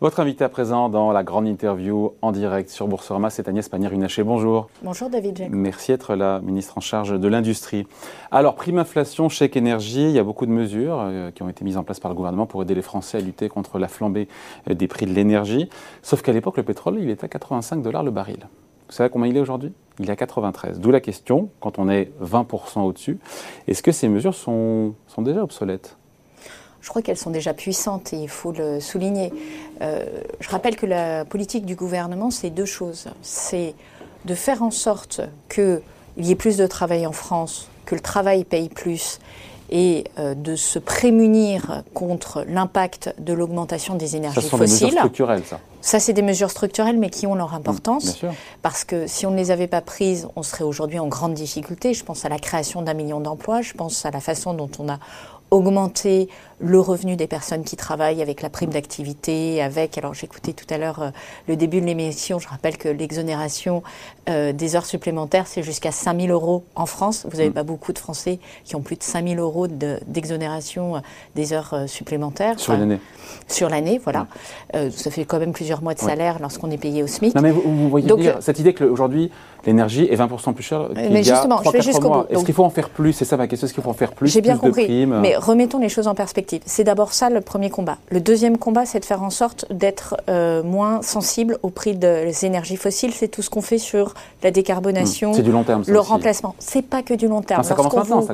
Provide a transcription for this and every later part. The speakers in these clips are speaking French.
Votre invité à présent dans la grande interview en direct sur Boursorama, c'est Agnès Pannier-Runacher. Bonjour. Bonjour David Jack. Merci d'être la ministre en charge de l'industrie. Alors, prime inflation, chèque énergie, il y a beaucoup de mesures euh, qui ont été mises en place par le gouvernement pour aider les Français à lutter contre la flambée euh, des prix de l'énergie. Sauf qu'à l'époque, le pétrole, il était à 85 dollars le baril. Vous savez combien il est aujourd'hui? Il est à 93. D'où la question, quand on est 20% au-dessus, est-ce que ces mesures sont, sont déjà obsolètes? Je crois qu'elles sont déjà puissantes et il faut le souligner. Euh, je rappelle que la politique du gouvernement, c'est deux choses. C'est de faire en sorte qu'il y ait plus de travail en France, que le travail paye plus et euh, de se prémunir contre l'impact de l'augmentation des énergies fossiles. Ça, des mesures structurelles, ça. Ça, c'est des mesures structurelles, mais qui ont leur importance. parce que si on ne les avait pas prises, on serait aujourd'hui en grande difficulté. Je pense à la création d'un million d'emplois, je pense à la façon dont on a augmenté le revenu des personnes qui travaillent avec la prime d'activité, avec, alors j'écoutais tout à l'heure euh, le début de l'émission, je rappelle que l'exonération euh, des heures supplémentaires, c'est jusqu'à 5 000 euros en France. Vous n'avez mm. pas beaucoup de Français qui ont plus de 5 000 euros d'exonération euh, des heures supplémentaires. Sur l'année Sur l'année, voilà. ça fait quand même plusieurs mois de salaire lorsqu'on est payé au SMIC. Non mais vous, voyez Donc, cette idée qu'aujourd'hui, l'énergie est 20% plus chère qu'il y a justement, 3, je vais jusqu'au bout. Est-ce qu'il faut en faire plus? C'est ça ma question, est-ce qu'il faut en faire plus J'ai bien compris, mais remettons les choses en perspective. C'est d'abord ça le premier combat. Le deuxième combat, c'est de faire en sorte d'être euh, moins sensible au prix des énergies fossiles. C'est tout ce qu'on fait sur la décarbonation. C'est du long terme. Ça le remplacement. C'est pas que du long terme. ça, commence maintenant,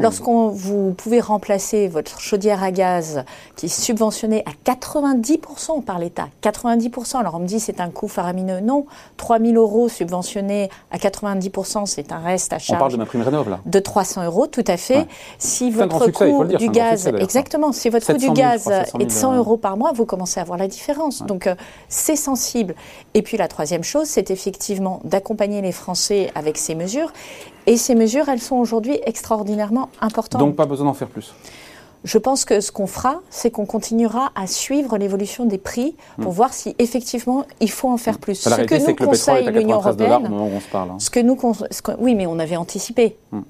Lorsqu'on vous pouvez remplacer votre chaudière à gaz qui est subventionnée à 90% par l'État. 90%. Alors on me dit c'est un coût faramineux. Non, 3 000 euros subventionnés à 90%, c'est un reste à charge. On parle de ma prime rénov là. De 300 euros, tout à fait. Si votre coût du gaz, exactement si votre coût du gaz est de 100 euros par mois, vous commencez à voir la différence. Donc euh, c'est sensible. Et puis la troisième chose, c'est effectivement d'accompagner les Français avec ces mesures. Et ces mesures, elles sont aujourd'hui extraordinairement importantes. Donc pas besoin d'en faire plus je pense que ce qu'on fera, c'est qu'on continuera à suivre l'évolution des prix pour hmm. voir si effectivement il faut en faire plus. ce que nous conseille l'Union européenne, hein. ce que nous, oui, mais on avait anticipé. Hmm.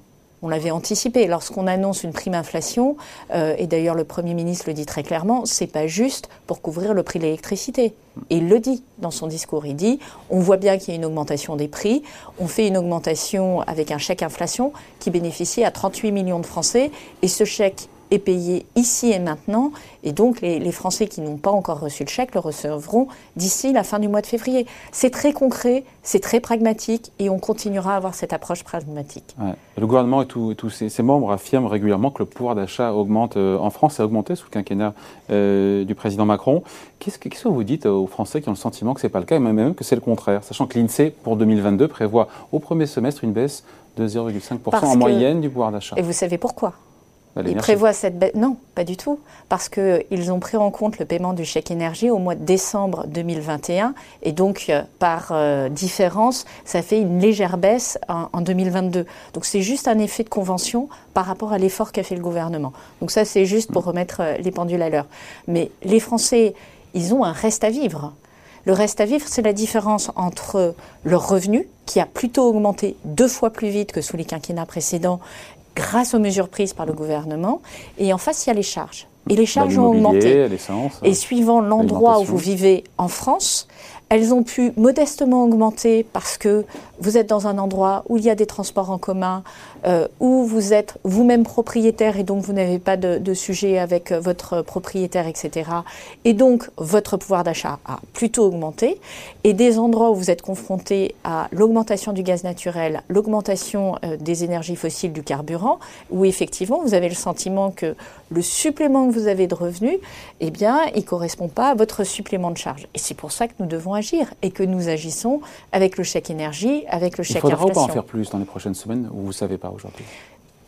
On l'avait anticipé. Lorsqu'on annonce une prime inflation, euh, et d'ailleurs le Premier ministre le dit très clairement, c'est pas juste pour couvrir le prix de l'électricité. Il le dit dans son discours. Il dit on voit bien qu'il y a une augmentation des prix. On fait une augmentation avec un chèque inflation qui bénéficie à 38 millions de Français. Et ce chèque est payé ici et maintenant. Et donc, les, Français qui n'ont pas encore reçu le chèque le recevront d'ici la fin du mois de février. C'est très concret, c'est très pragmatique et on continuera à avoir cette approche pragmatique. Le gouvernement et tous ses, membres affirment régulièrement que le pouvoir d'achat augmente euh, en France, a augmenté sous le quinquennat euh, du président Macron. Qu'est-ce que, vous dites aux Français qui ont le sentiment que ce n'est pas le cas et même que c'est le contraire, sachant que l'INSEE, pour 2022, prévoit au premier semestre une baisse de 0,5% en moyenne du pouvoir d'achat? Et vous savez pourquoi? Ils prévoient cette baisse. Non, pas du tout. Parce qu'ils ont pris en compte le paiement du chèque énergie au mois de décembre 2021. Et donc, euh, par euh, différence, ça fait une légère baisse en, 2022. Donc, c'est juste un effet de convention par rapport à l'effort qu'a fait le gouvernement. Donc, ça, c'est juste pour remettre euh, les pendules à l'heure. Mais les Français, ils ont un reste à vivre. Le reste à vivre, c'est la différence entre leur revenu, qui a plutôt augmenté deux fois plus vite que sous les quinquennats précédents, grâce aux mesures prises par le gouvernement. Et en face, il y a les charges. Et les charges ont augmenté. Et suivant l'endroit où vous vivez en France, elles ont pu modestement augmenter parce que vous êtes dans un endroit où il y a des transports en commun, euh, où vous êtes vous-même propriétaire et donc vous n'avez pas de, sujet avec euh, votre propriétaire, etc. Et donc votre pouvoir d'achat a plutôt augmenté. Et des endroits où vous êtes confronté à l'augmentation du gaz naturel, l'augmentation euh, des énergies fossiles du carburant, où effectivement vous avez le sentiment que le supplément que vous avez de revenus, eh bien, il ne correspond pas à votre supplément de charge. Et c'est pour ça que nous devons agir et que nous agissons avec le chèque énergie, avec le chèque inflation. Il faudra pas en faire plus dans les prochaines semaines ou vous ne savez pas aujourd'hui?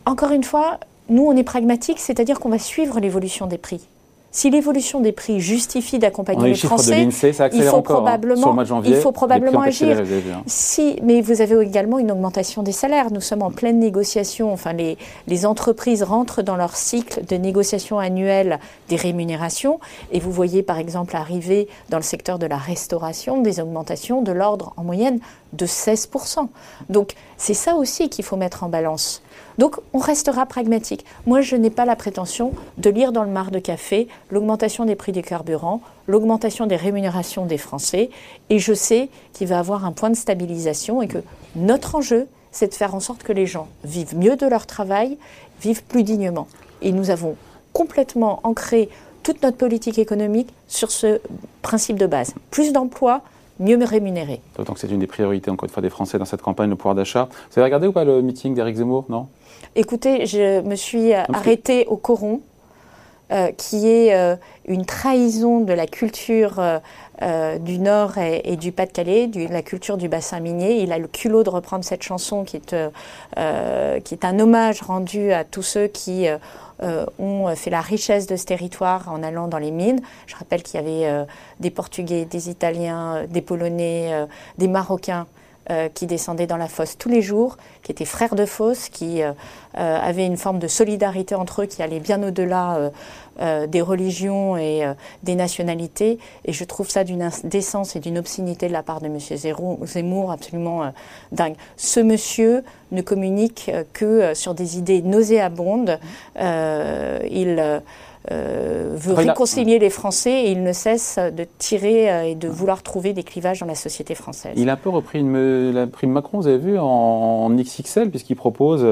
Encore une fois, nous, on est pragmatique, c'est-à-dire qu'on va suivre l'évolution des prix. Si l'évolution des prix justifie d'accompagner les, Français, il faut, hein, probablement, il faut probablement agir. Si, mais vous avez également une augmentation des salaires. Nous sommes en pleine négociation. Enfin, les, les entreprises rentrent dans leur cycle de négociation annuelle des rémunérations. Et vous voyez, par exemple, arriver dans le secteur de la restauration des augmentations de l'ordre en moyenne de 16%. Donc c'est ça aussi qu'il faut mettre en balance. Donc on restera pragmatique. Moi, je n'ai pas la prétention de lire dans le mar de café l'augmentation des prix des carburants, l'augmentation des rémunérations des Français, et je sais qu'il va avoir un point de stabilisation et que notre enjeu, c'est de faire en sorte que les gens vivent mieux de leur travail, vivent plus dignement. Et nous avons complètement ancré toute notre politique économique sur ce principe de base. Plus d'emplois, mieux rémunérés. D'autant que c'est une des priorités, encore une fois, des Français dans cette campagne, le pouvoir d'achat. Vous avez regardé ou pas le meeting d'Éric Zemmour, non? Écoutez, je me suis arrêtée au Coron, euh, qui est euh, une trahison de la culture euh, du Nord et, du Pas-de-Calais, la culture du bassin minier. Il a le culot de reprendre cette chanson qui est, qui est un hommage rendu à tous ceux qui ont fait la richesse de ce territoire en allant dans les mines. Je rappelle qu'il y avait des Portugais, des Italiens, des Polonais, des Marocains euh, qui descendaient dans la fosse tous les jours, qui étaient frères de fosse, qui euh, euh, avaient une forme de solidarité entre eux qui allait bien au-delà des religions et des nationalités. Et je trouve ça d'une indécence et d'une obscénité de la part de M. Zemmour absolument dingue. Ce monsieur ne communique que sur des idées nauséabondes. il euh, veut réconcilier les Français et il ne cesse de tirer euh, et de vouloir trouver des clivages dans la société française. Il a un peu repris une, la prime Macron, vous avez vu, en, XXL, puisqu'il propose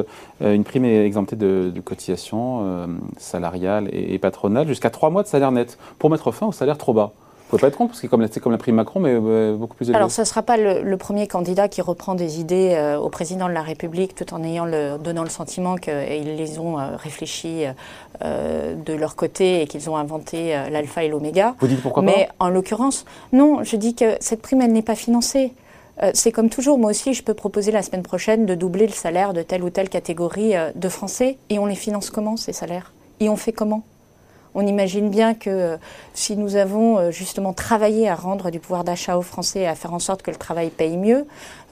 euh, une prime exemptée de, de cotisation salariale et, et patronale jusqu'à trois mois de salaire net pour mettre fin au salaire trop bas pouvez pas être contre, parce que c'est comme la prime Macron, mais euh, beaucoup plus. Alors, ce ne sera pas le, premier candidat qui reprend des idées euh, au président de la République tout en ayant le, donnant le sentiment qu'ils les ont euh, réfléchis de leur côté et qu'ils ont inventé l'alpha et l'oméga. Vous dites pourquoi mais pas Mais en l'occurrence, non, je dis que cette prime, elle n'est pas financée. c'est comme toujours, moi aussi, je peux proposer la semaine prochaine de doubler le salaire de telle ou telle catégorie de Français. Et on les finance comment, ces salaires? Et on fait comment? On imagine bien que euh, si nous avons euh, justement travaillé à rendre du pouvoir d'achat aux Français et à faire en sorte que le travail paye mieux,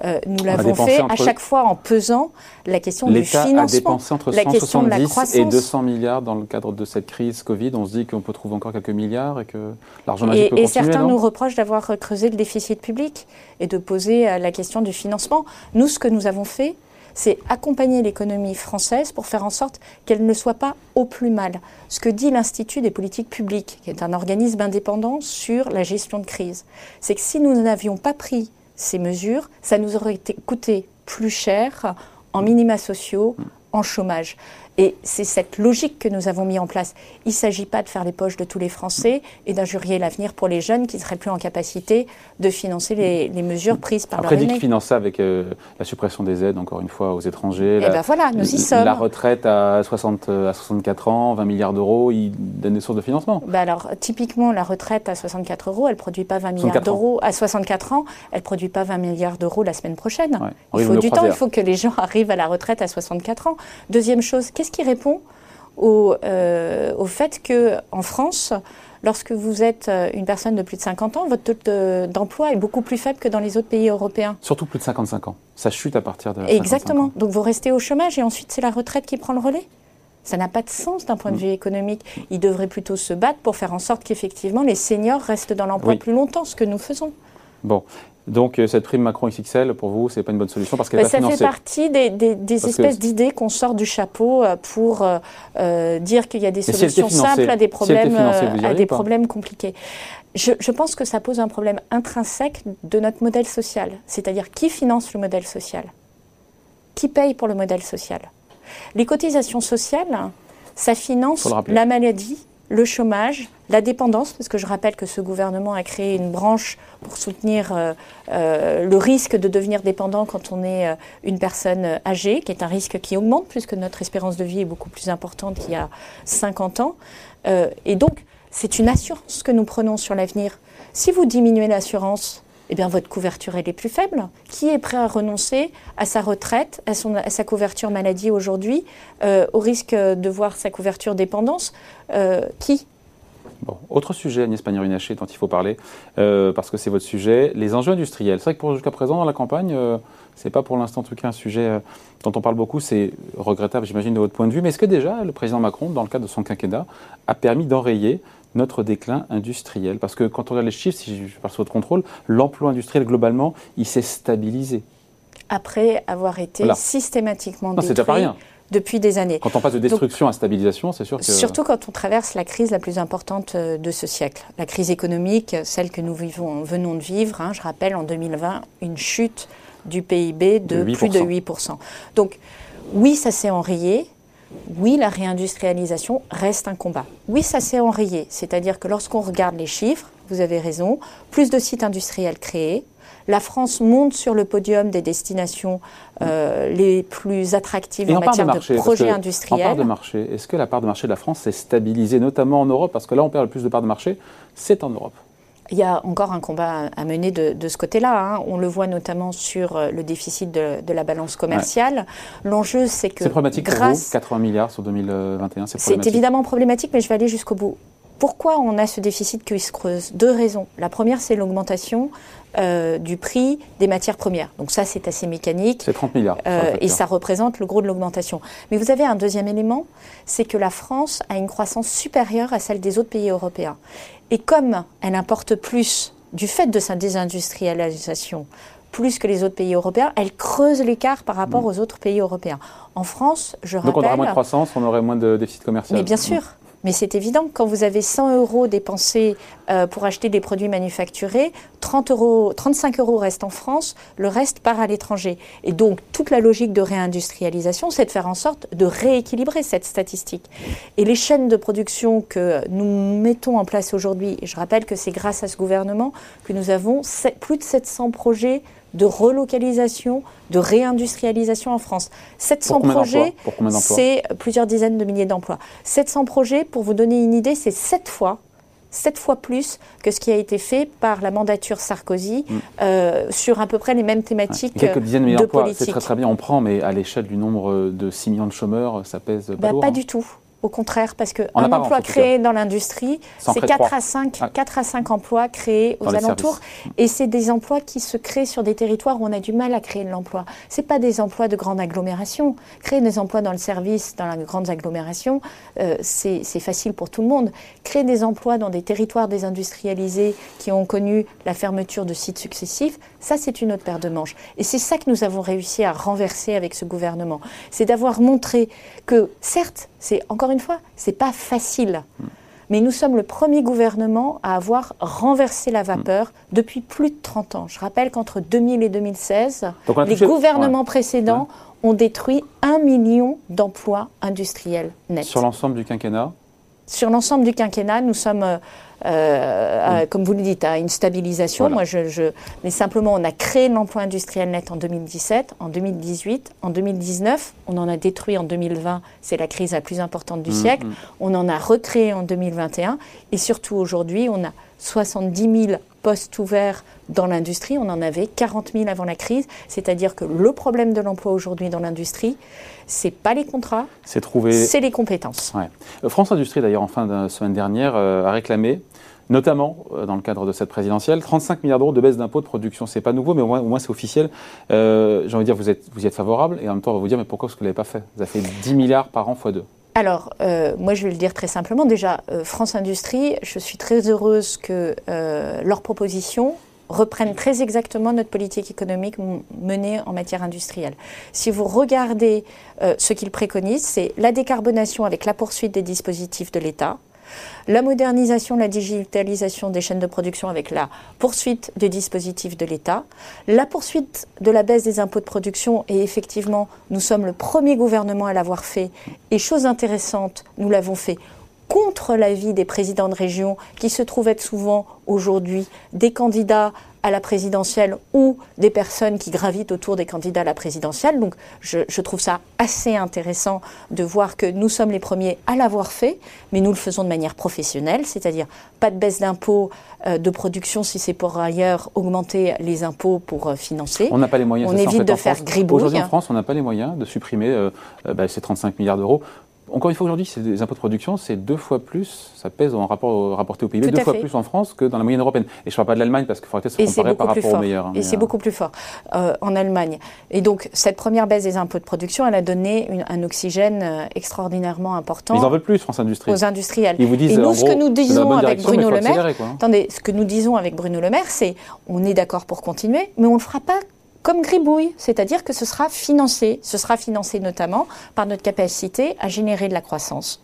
euh, nous l'avons fait à chaque fois en pesant la question du financement. A dépensé entre 170 et 200 milliards dans le cadre de cette crise Covid. On se dit qu'on peut trouver encore quelques milliards et que l'argent magique peut et continuer, certains nous reprochent d'avoir creusé le déficit public et de poser la question du financement. Nous, ce que nous avons fait, c'est accompagner l'économie française pour faire en sorte qu'elle ne soit pas au plus mal. Ce que dit l'Institut des politiques publiques, qui est un organisme indépendant sur la gestion de crise, c'est que si nous n'avions pas pris ces mesures, ça nous aurait coûté plus cher en minima sociaux, en chômage. Et c'est cette logique que nous avons mis en place. Il ne s'agit pas de faire les poches de tous les Français et d'injurier l'avenir pour les jeunes qui ne seraient plus en capacité de financer les, mesures prises par Après, leur dit financer ça avec euh, la suppression des aides, encore une fois, aux étrangers. Et eh ben voilà, nous y sommes. La retraite à, 60, à 64 ans, 20 milliards d'euros, il donne des sources de financement. Ben alors, typiquement, la retraite à 64 euros, elle ne produit pas 20 milliards d'euros. À 64 ans, elle ne produit pas 20 milliards d'euros la semaine prochaine. Il faut du temps, il faut que les gens arrivent à la retraite à 64 ans. Deuxième chose, qu'est-ce qui répond au, euh, au fait qu'en France, lorsque vous êtes euh, une personne de plus de 50 ans, votre taux d'emploi est beaucoup plus faible que dans les autres pays européens. Surtout plus de 55 ans. Ça chute à partir de. Exactement. Donc vous restez au chômage et ensuite c'est la retraite qui prend le relais. Ça n'a pas de sens d'un point de mm. vue économique. Ils devraient plutôt se battre pour faire en sorte qu'effectivement les seniors restent dans l'emploi plus longtemps, ce que nous faisons. Bon. Donc euh, cette prime Macron XXL, pour vous, c'est pas une bonne solution parce qu'elle bah, Ça fait partie des, espèces d'idées qu'on sort du chapeau euh, pour euh, dire qu'il y a des solutions simples à des problèmes, à des problèmes compliqués. Je, je, pense que ça pose un problème intrinsèque de notre modèle social, c'est-à-dire qui finance le modèle social, qui paye pour le modèle social? Les cotisations sociales, ça finance la maladie, le chômage, la dépendance, parce que je rappelle que ce gouvernement a créé une branche pour soutenir euh, euh, le risque de devenir dépendant quand on est euh, une personne âgée, qui est un risque qui augmente puisque notre espérance de vie est beaucoup plus importante qu'il y a 50 ans. et donc, c'est une assurance que nous prenons sur l'avenir. Si vous diminuez l'assurance, eh bien, votre couverture elle est plus faible. Qui est prêt à renoncer à sa retraite, à, son, à sa couverture maladie aujourd'hui, euh, au risque de voir sa couverture dépendance euh, Qui? Bon, autre sujet, Agnès Pannier-Runacher, dont il faut parler, euh, parce que c'est votre sujet, les enjeux industriels. C'est vrai que pour jusqu'à présent, dans la campagne, c'est pas pour l'instant tout cas un sujet dont on parle beaucoup, c'est regrettable, j'imagine, de votre point de vue, mais est-ce que déjà le président Macron, dans le cadre de son quinquennat, a permis d'enrayer notre déclin industriel Parce que quand on regarde les chiffres, si je passe votre contrôle, l'emploi industriel globalement, il s'est stabilisé. Après avoir été systématiquement détruit. pas rien depuis des années. Quand on passe de destruction à stabilisation, c'est sûr que... Surtout quand on traverse la crise la plus importante euh, de ce siècle. La crise économique, celle que nous vivons, venons de vivre, hein, je rappelle en 2020, une chute du PIB de, de plus de 8%. Donc oui, ça s'est enrayé, oui, la réindustrialisation reste un combat. Oui, ça s'est enrayé. C'est-à-dire que lorsqu'on regarde les chiffres, vous avez raison, plus de sites industriels créés. La France monte sur le podium des destinations euh, les plus attractives en, matière de, projets industriels. En part de marché, est-ce que la part de marché de la France s'est stabilisée, notamment en Europe? Parce que là, on perd le plus de part de marché, c'est en Europe. Il y a encore un combat à mener de, ce côté-là. Hein. On le voit notamment sur euh, le déficit de, la balance commerciale. L'enjeu, c'est que. C'est problématique grâce, pour vous, 80 milliards sur 2021, c'est C'est évidemment problématique, mais je vais aller jusqu'au bout. Pourquoi on a ce déficit qui se creuse? Deux raisons. La première, c'est l'augmentation euh, du prix des matières premières. Donc ça, c'est assez mécanique. C'est 30 milliards. Euh, et ça représente le gros de l'augmentation. Mais vous avez un deuxième élément, c'est que la France a une croissance supérieure à celle des autres pays européens. Et comme elle importe plus du fait de sa désindustrialisation, plus que les autres pays européens, elle creuse l'écart par rapport mm. aux autres pays européens. En France, je rappelle... Donc on aurait moins de croissance, on aurait moins de déficit commercial. Mais bien sûr. Mais c'est évident, quand vous avez 100 euros dépensés euh, pour acheter des produits manufacturés, 30 euros, 35 euros restent en France, le reste part à l'étranger. Et donc, toute la logique de réindustrialisation, c'est de faire en sorte de rééquilibrer cette statistique. Et les chaînes de production que nous mettons en place aujourd'hui, je rappelle que c'est grâce à ce gouvernement que nous avons plus de 700 projets de relocalisation, de réindustrialisation en France. 700 projets, c'est plusieurs dizaines de milliers d'emplois. 700 projets, pour vous donner une idée, c'est 7 fois 7 fois plus que ce qui a été fait par la mandature Sarkozy mm. euh, sur à peu près les mêmes thématiques. Quelques dizaines de milliers d'emplois, c'est très très bien, on prend, mais à l'échelle du nombre de 6 millions de chômeurs, ça pèse pas bah, Pas hein. du tout. Au contraire, parce qu'un emploi créé dans l'industrie, c'est 4 à, 5, 4 à 5 emplois créés aux alentours. Et c'est des emplois qui se créent sur des territoires où on a du mal à créer de l'emploi. Ce pas des emplois de grande agglomération. Créer des emplois dans le service, dans la grande agglomération, euh, c'est facile pour tout le monde. Créer des emplois dans des territoires désindustrialisés qui ont connu la fermeture de sites successifs, ça c'est une autre paire de manches. Et c'est ça que nous avons réussi à renverser avec ce gouvernement. C'est d'avoir montré que, certes, c'est encore une fois, c'est pas facile. Mais nous sommes le premier gouvernement à avoir renversé la vapeur depuis plus de 30 ans. Je rappelle qu'entre 2000 et 2016, les gouvernements précédents ont détruit un million d'emplois industriels nets. Sur l'ensemble du quinquennat Sur l'ensemble du quinquennat, nous sommes euh, euh, comme vous le dites, à une stabilisation. Moi, je, mais simplement, on a créé l'emploi industriel net en 2017, en 2018, en 2019. On en a détruit en 2020. C'est la crise la plus importante du mmh, siècle. Mmh. On en a recréé en 2021. Et surtout, aujourd'hui, on a 70 000 postes ouverts dans l'industrie. On en avait 40 000 avant la crise. C'est-à-dire que le problème de l'emploi aujourd'hui dans l'industrie, c'est pas les contrats, c'est c'est les compétences. Euh, France Industrie, d'ailleurs, en fin de semaine dernière, euh, a réclamé notamment euh, dans le cadre de cette présidentielle. 35 milliards d'euros de baisse d'impôts de production, c'est pas nouveau, mais au moins, c'est officiel. Euh, J'ai envie de dire, vous, êtes, vous y êtes favorable, et en même temps, on va vous dire, mais pourquoi est-ce que vous ne l'avez pas fait? Vous avez fait 10 milliards par an x 2. Alors, euh, moi, je vais le dire très simplement. Déjà, euh, France Industrie, je suis très heureuse que leurs propositions reprennent très exactement notre politique économique menée en matière industrielle. Si vous regardez ce qu'ils préconisent, c'est la décarbonation avec la poursuite des dispositifs de l'État, la modernisation, la digitalisation des chaînes de production avec la poursuite des dispositifs de l'État, la poursuite de la baisse des impôts de production, et effectivement, nous sommes le premier gouvernement à l'avoir fait, et chose intéressante, nous l'avons fait contre l'avis des présidents de région qui se trouvent être souvent aujourd'hui des candidats à la présidentielle ou des personnes qui gravitent autour des candidats à la présidentielle. Donc je, trouve ça assez intéressant de voir que nous sommes les premiers à l'avoir fait, mais nous le faisons de manière professionnelle, c'est-à-dire pas de baisse d'impôts euh, de production si c'est pour ailleurs augmenter les impôts pour euh, financer. On n'a pas les moyens. On évite de faire gribouille. Aujourd'hui en France, on n'a pas les moyens de supprimer euh, bah, ces 35 milliards d'euros encore une fois, aujourd'hui, les impôts de production, c'est deux fois plus, ça pèse en rapport rapporté au PIB, deux fois plus en France que dans la moyenne européenne. Et je ne parle pas de l'Allemagne parce qu'il faudrait peut-être se comparer par rapport aux meilleurs. Hein, et c'est euh, beaucoup plus fort euh, en Allemagne. Et donc, cette première baisse des impôts de production, elle a donné un oxygène euh, extraordinairement important. Ils en veulent plus, France Industrie. Aux industriels. Ils vous disent, et nous, ce que nous disons avec Bruno Le Maire, attendez, ce que nous disons avec Bruno Le Maire, c'est on est d'accord pour continuer, mais on ne le fera pas comme gribouille, c'est-à-dire que ce sera financé. Ce sera financé notamment par notre capacité à générer de la croissance.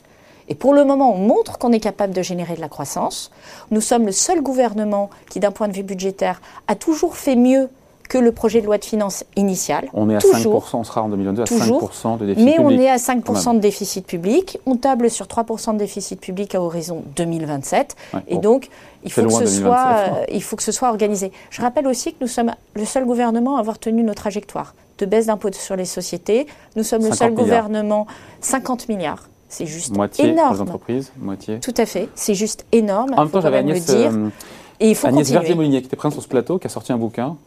Et pour le moment, on montre qu'on est capable de générer de la croissance. Nous sommes le seul gouvernement qui, d'un point de vue budgétaire, a toujours fait mieux que le projet de loi de finances initial. On est à 5%, on sera en 2022 à 5% de déficit mais public. Mais on est à 5% de déficit public. On table sur 3% de déficit public à horizon 2027. et donc, il faut, que ce soit, euh, il faut que ce soit organisé. Je rappelle aussi que nous sommes le seul gouvernement à avoir tenu nos trajectoires de baisse d'impôts sur les sociétés. Nous sommes le seul gouvernement, 50 milliards. C'est juste moitié énorme. Pour les entreprises, moitié. Tout à fait. C'est juste énorme. En même temps, j'avais Agnès, dire. Euh, et il faut Agnès Verdier-Molinier qui était présente sur ce plateau, qui a sorti un bouquin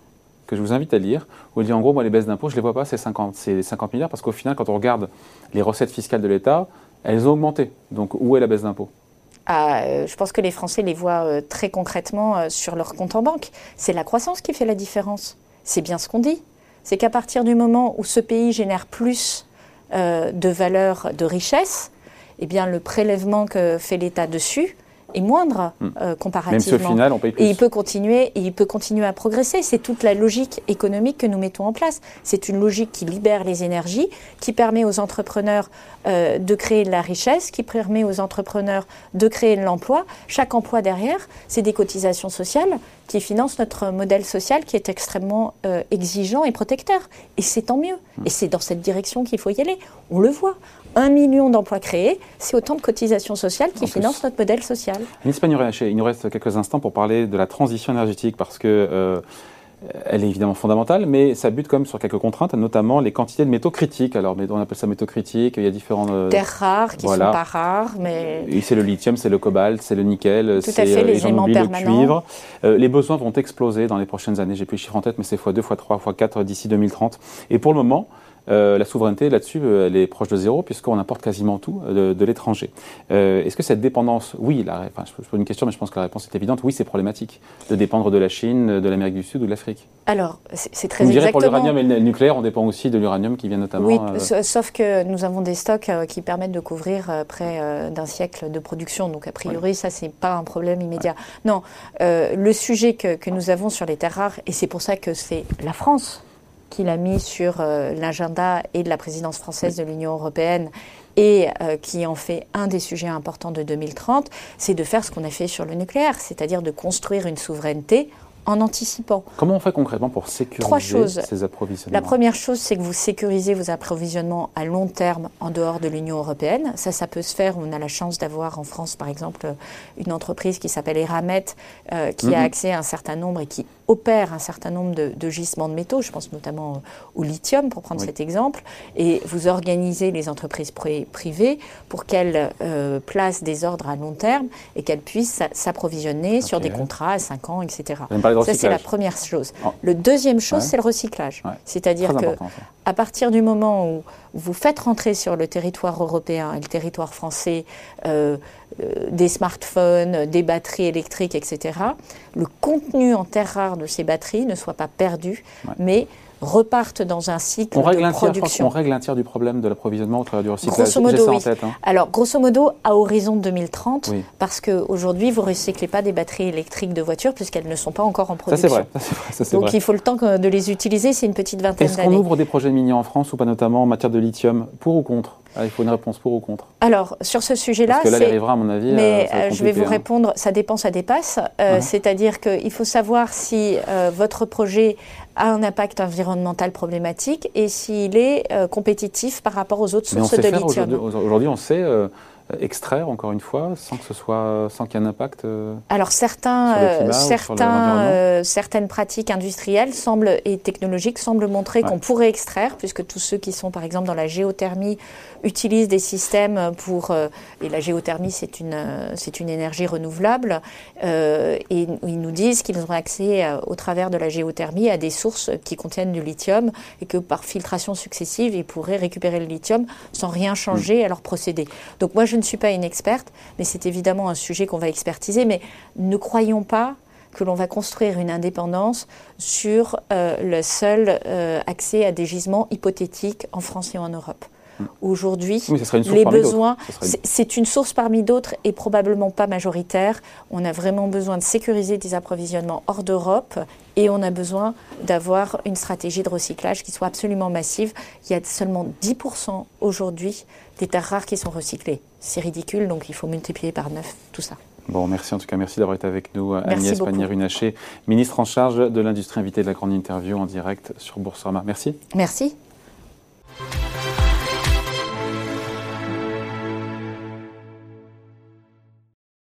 que je vous invite à lire, où il dit en gros, moi, les baisses d'impôts, je ne les vois pas, c'est 50, 50 milliards, parce qu'au final, quand on regarde les recettes fiscales de l'État, elles ont augmenté. Donc, où est la baisse d'impôts? Ah, euh, je pense que les Français les voient euh, très concrètement euh, sur leur compte en banque. C'est la croissance qui fait la différence. C'est bien ce qu'on dit. C'est qu'à partir du moment où ce pays génère plus de valeur, de richesse, eh bien, le prélèvement que fait l'État dessus, est moindre hmm. euh, comparativement. Même si au final, on paye plus. Et il peut continuer, et il peut continuer à progresser. C'est toute la logique économique que nous mettons en place. C'est une logique qui libère les énergies, qui permet aux entrepreneurs euh, de créer de la richesse, qui permet aux entrepreneurs de créer de l'emploi. Chaque emploi derrière, c'est des cotisations sociales qui financent notre modèle social qui est extrêmement euh, exigeant et protecteur. Et c'est tant mieux. Hmm. Et c'est dans cette direction qu'il faut y aller. On le voit un million d'emplois créés, c'est autant de cotisations sociales qui financent notre modèle social. Agnès il nous reste quelques instants pour parler de la transition énergétique parce que euh, elle est évidemment fondamentale, mais ça bute quand même sur quelques contraintes, notamment les quantités de métaux critiques. Alors, on appelle ça métaux critiques, il y a différents... Euh, Terres rares qui ne sont pas rares, mais... C'est le lithium, c'est le cobalt, c'est le nickel, c'est euh, les, aimants le cuivre. les besoins vont exploser dans les prochaines années. J'ai plus le chiffre en tête, mais c'est x2, x3, x4 d'ici 2030. Et pour le moment, euh, la souveraineté là-dessus, euh, elle est proche de zéro puisqu'on importe quasiment tout euh, de, l'étranger. Est-ce que cette dépendance, oui, la, enfin, je pose une question, mais je pense que la réponse est évidente, oui, c'est problématique de dépendre de la Chine, de l'Amérique du Sud ou de l'Afrique. Alors, c'est très Vous direz pour l'uranium et le nucléaire, on dépend aussi de l'uranium qui vient notamment. Oui, sauf que nous avons des stocks qui permettent de couvrir près d'un siècle de production, donc a priori, ça, c'est pas un problème immédiat. Non, le sujet que, que nous avons sur les terres rares, et c'est pour ça que c'est la France qu'il a mis sur euh, l'agenda et de la présidence française de l'Union européenne et euh, qui en fait un des sujets importants de 2030, c'est de faire ce qu'on a fait sur le nucléaire, c'est-à-dire de construire une souveraineté en anticipant. Comment on fait concrètement pour sécuriser ces approvisionnements? La première chose, c'est que vous sécurisez vos approvisionnements à long terme en dehors de l'Union européenne. Ça, ça peut se faire. On a la chance d'avoir en France, par exemple, une entreprise qui s'appelle Eramet, euh, qui a mhm. accès à un certain nombre et qui opère un certain nombre de, gisements de métaux. Je pense notamment au lithium, pour prendre cet exemple. Et vous organisez les entreprises privées pour qu'elles euh, placent des ordres à long terme et qu'elles puissent s'approvisionner sur des contrats à 5 ans, etc. Ça, c'est la première chose. Oh. Le deuxième chose, c'est le recyclage. C'est-à-dire que à partir du moment où vous faites rentrer sur le territoire européen et le territoire français euh, euh, des smartphones, des batteries électriques, etc., le contenu en terres rares de ces batteries ne soit pas perdu, mais repartent dans un cycle on règle de production. on règle un tiers du problème de l'approvisionnement au travers du recyclage. Grosso modo, oui. Tête, hein. Alors, grosso modo, à horizon 2030, parce qu'aujourd'hui, vous ne recyclez pas des batteries électriques de voitures puisqu'elles ne sont pas encore en production. Ça, c'est vrai. Donc, il faut le temps de les utiliser, c'est une petite vingtaine d'années. Est-ce qu'on ouvre des projets mini en France ou pas, notamment en matière de lithium, pour ou contre? Ah, il faut une réponse pour ou contre Alors, sur ce sujet-là. Parce que là, arrivera, à mon avis. Mais euh, je vais vous hein. répondre, ça dépend, ça dépasse. Euh, c'est-à-dire qu'il faut savoir si euh, votre projet a un impact environnemental problématique et s'il est compétitif par rapport aux autres sources de lithium. Aujourd'hui, on sait extraire encore une fois, sans que ce soit, sans qu'il y ait un impact Alors certains, certains, certaines pratiques industrielles semblent et technologiques semblent montrer qu'on pourrait extraire, puisque tous ceux qui sont par exemple dans la géothermie utilisent des systèmes pour et la géothermie c'est une c'est une énergie renouvelable et ils nous disent qu'ils ont accès au travers de la géothermie à des sources qui contiennent du lithium et que par filtration successive, ils pourraient récupérer le lithium sans rien changer à leur procédé. Donc moi, je ne suis pas une experte, mais c'est évidemment un sujet qu'on va expertiser. Mais ne croyons pas que l'on va construire une indépendance sur euh, le seul euh, accès à des gisements hypothétiques en France et en Europe. Aujourd'hui, les besoins, c'est une source parmi d'autres et probablement pas majoritaire. On a vraiment besoin de sécuriser des approvisionnements hors d'Europe et on a besoin d'avoir une stratégie de recyclage qui soit absolument massive. Il y a seulement 10% aujourd'hui des terres rares qui sont recyclées. C'est ridicule, donc il faut multiplier par 9 tout ça. Bon, merci en tout cas, merci d'avoir été avec nous, Agnès Pannier-Runacher, ministre en charge de l'industrie invitée de la grande interview en direct sur Boursorama. Merci. Merci.